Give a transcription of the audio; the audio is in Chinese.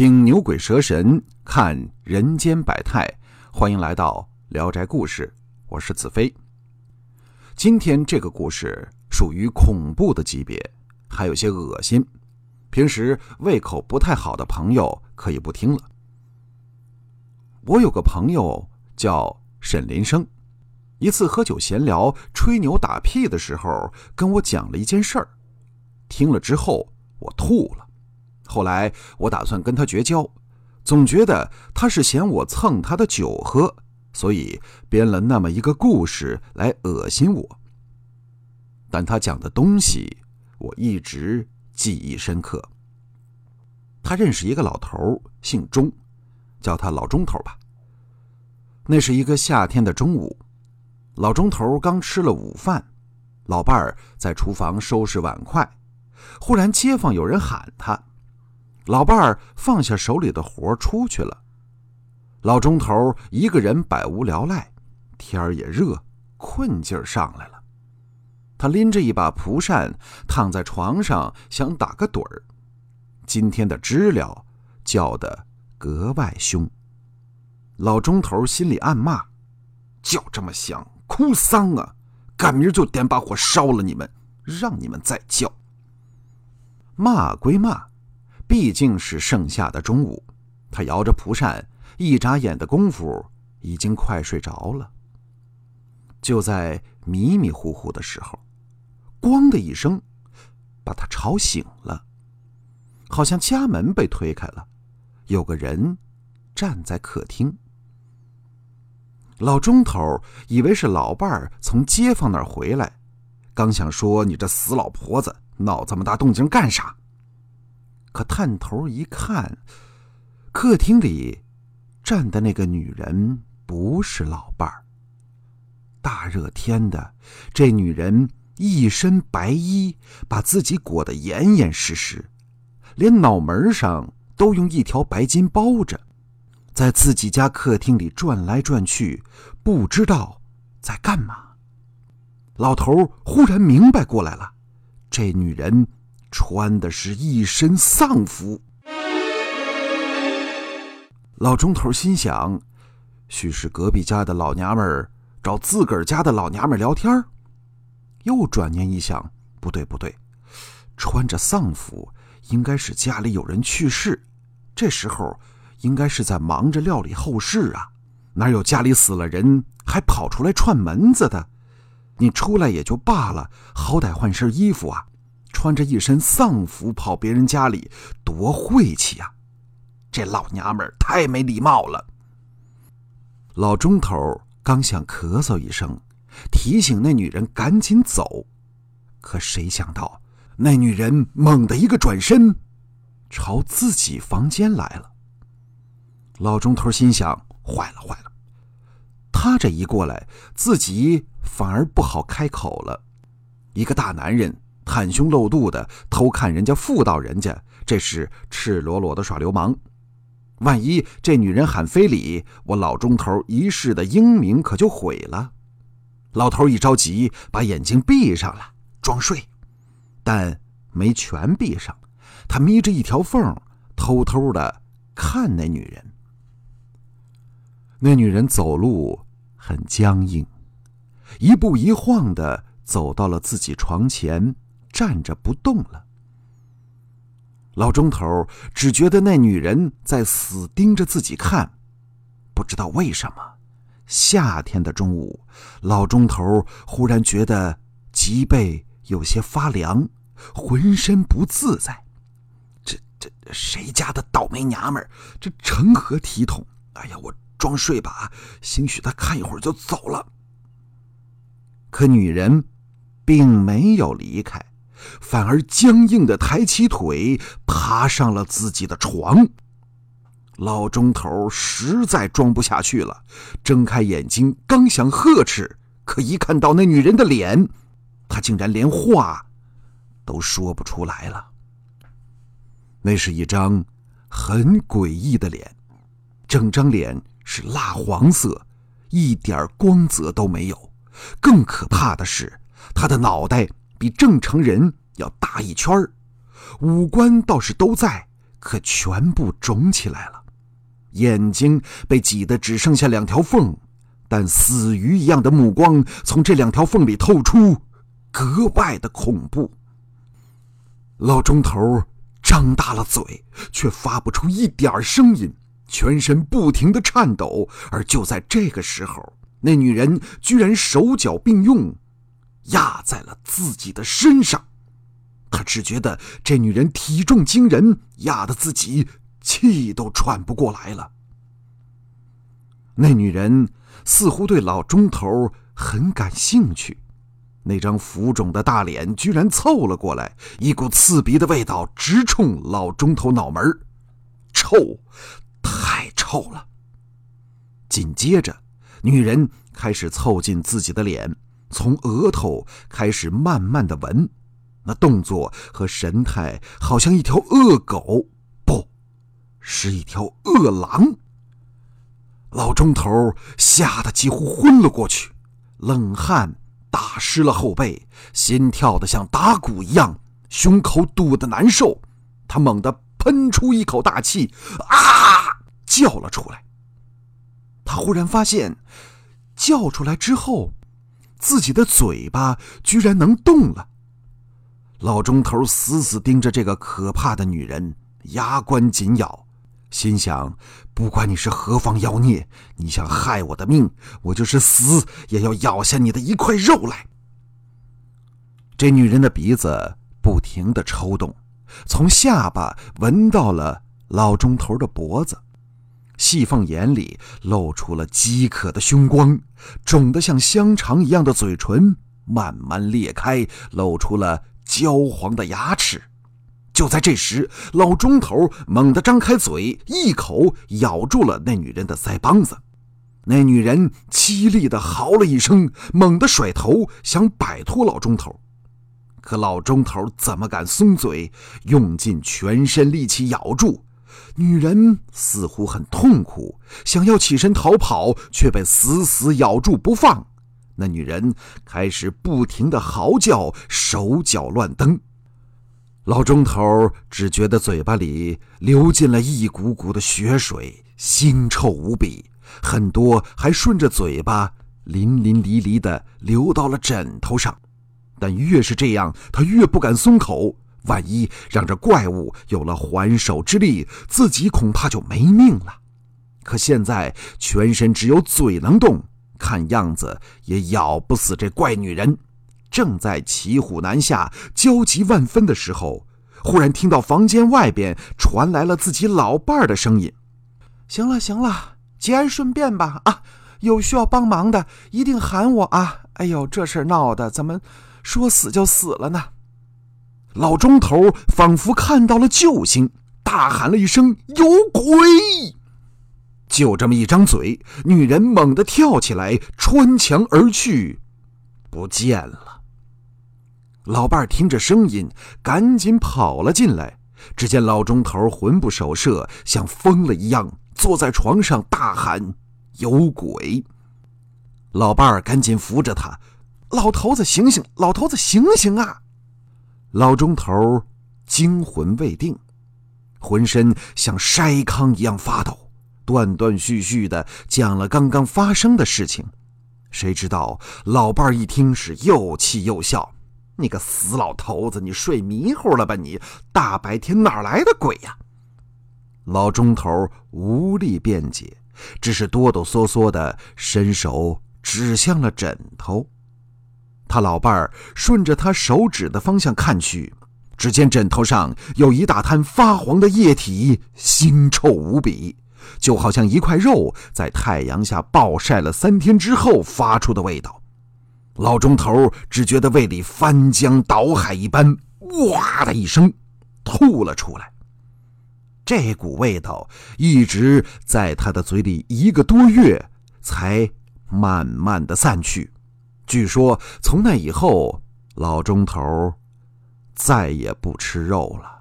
听牛鬼蛇神，看人间百态，欢迎来到《聊斋故事》，我是子飞。今天这个故事属于恐怖的级别，还有些恶心，平时胃口不太好的朋友可以不听了。我有个朋友叫沈林生，一次喝酒闲聊、吹牛打屁的时候，跟我讲了一件事儿，听了之后我吐了。后来我打算跟他绝交，总觉得他是嫌我蹭他的酒喝，所以编了那么一个故事来恶心我。但他讲的东西我一直记忆深刻。他认识一个老头，姓钟，叫他老钟头吧。那是一个夏天的中午，老钟头刚吃了午饭，老伴儿在厨房收拾碗筷，忽然街坊有人喊他。老伴儿放下手里的活出去了，老钟头一个人百无聊赖，天儿也热，困劲儿上来了。他拎着一把蒲扇，躺在床上想打个盹儿。今天的知了叫得格外凶。老钟头心里暗骂：“叫这么响，哭丧啊！赶明儿就点把火烧了你们，让你们再叫。”骂归骂。毕竟是盛夏的中午，他摇着蒲扇，一眨眼的功夫已经快睡着了。就在迷迷糊糊的时候，咣的一声，把他吵醒了，好像家门被推开了，有个人站在客厅。老钟头以为是老伴儿从街坊那儿回来，刚想说：“你这死老婆子，闹这么大动静干啥？”可探头一看，客厅里站的那个女人不是老伴儿。大热天的，这女人一身白衣，把自己裹得严严实实，连脑门上都用一条白巾包着，在自己家客厅里转来转去，不知道在干嘛。老头忽然明白过来了，这女人。穿的是一身丧服，老钟头心想：许是隔壁家的老娘们儿找自个儿家的老娘们聊天又转念一想，不对不对，穿着丧服应该是家里有人去世，这时候应该是在忙着料理后事啊，哪有家里死了人还跑出来串门子的？你出来也就罢了，好歹换身衣服啊！穿着一身丧服跑别人家里，多晦气呀！这老娘们太没礼貌了。老钟头刚想咳嗽一声，提醒那女人赶紧走，可谁想到那女人猛地一个转身，朝自己房间来了。老钟头心想：坏了坏了！他这一过来，自己反而不好开口了。一个大男人。袒胸露肚的偷看人家妇道人家，这是赤裸裸的耍流氓。万一这女人喊非礼，我老钟头一世的英名可就毁了。老头一着急，把眼睛闭上了，装睡，但没全闭上，他眯着一条缝，偷偷的看那女人。那女人走路很僵硬，一步一晃的走到了自己床前。站着不动了。老钟头只觉得那女人在死盯着自己看，不知道为什么，夏天的中午，老钟头忽然觉得脊背有些发凉，浑身不自在。这这谁家的倒霉娘们儿？这成何体统？哎呀，我装睡吧，兴许他看一会儿就走了。可女人并没有离开。反而僵硬的抬起腿，爬上了自己的床。老钟头实在装不下去了，睁开眼睛，刚想呵斥，可一看到那女人的脸，他竟然连话都说不出来了。那是一张很诡异的脸，整张脸是蜡黄色，一点光泽都没有。更可怕的是，他的脑袋。比正常人要大一圈儿，五官倒是都在，可全部肿起来了，眼睛被挤得只剩下两条缝，但死鱼一样的目光从这两条缝里透出，格外的恐怖。老钟头张大了嘴，却发不出一点声音，全身不停的颤抖。而就在这个时候，那女人居然手脚并用，压在了自己的身上。他只觉得这女人体重惊人，压得自己气都喘不过来了。那女人似乎对老钟头很感兴趣，那张浮肿的大脸居然凑了过来，一股刺鼻的味道直冲老钟头脑门臭，太臭了。紧接着，女人开始凑近自己的脸，从额头开始慢慢的闻。那动作和神态，好像一条恶狗，不，是一条恶狼。老钟头吓得几乎昏了过去，冷汗打湿了后背，心跳的像打鼓一样，胸口堵得难受。他猛地喷出一口大气，啊，叫了出来。他忽然发现，叫出来之后，自己的嘴巴居然能动了。老钟头死死盯着这个可怕的女人，牙关紧咬，心想：不管你是何方妖孽，你想害我的命，我就是死也要咬下你的一块肉来。这女人的鼻子不停的抽动，从下巴闻到了老钟头的脖子，细缝眼里露出了饥渴的凶光，肿得像香肠一样的嘴唇慢慢裂开，露出了。焦黄的牙齿，就在这时，老钟头猛地张开嘴，一口咬住了那女人的腮帮子。那女人凄厉地嚎了一声，猛地甩头想摆脱老钟头，可老钟头怎么敢松嘴，用尽全身力气咬住。女人似乎很痛苦，想要起身逃跑，却被死死咬住不放。那女人开始不停的嚎叫，手脚乱蹬。老钟头只觉得嘴巴里流进了一股股的血水，腥臭无比，很多还顺着嘴巴淋淋漓漓的流到了枕头上。但越是这样，他越不敢松口，万一让这怪物有了还手之力，自己恐怕就没命了。可现在全身只有嘴能动。看样子也咬不死这怪女人，正在骑虎难下、焦急万分的时候，忽然听到房间外边传来了自己老伴儿的声音：“行了行了，节哀顺变吧！啊，有需要帮忙的一定喊我啊！哎呦，这事闹的怎么说死就死了呢？”老钟头仿佛看到了救星，大喊了一声：“有鬼！”就这么一张嘴，女人猛地跳起来，穿墙而去，不见了。老伴儿听着声音，赶紧跑了进来。只见老钟头魂不守舍，像疯了一样坐在床上大喊：“有鬼！”老伴儿赶紧扶着他：“老头子醒醒，老头子醒醒啊！”老钟头惊魂未定，浑身像筛糠一样发抖。断断续续的讲了刚刚发生的事情，谁知道老伴儿一听是又气又笑：“你个死老头子，你睡迷糊了吧？你大白天哪来的鬼呀？”老钟头无力辩解，只是哆哆嗦嗦的伸手指向了枕头。他老伴儿顺着他手指的方向看去，只见枕头上有一大滩发黄的液体，腥臭无比。就好像一块肉在太阳下暴晒了三天之后发出的味道，老钟头只觉得胃里翻江倒海一般，哇的一声吐了出来。这股味道一直在他的嘴里一个多月，才慢慢的散去。据说从那以后，老钟头再也不吃肉了。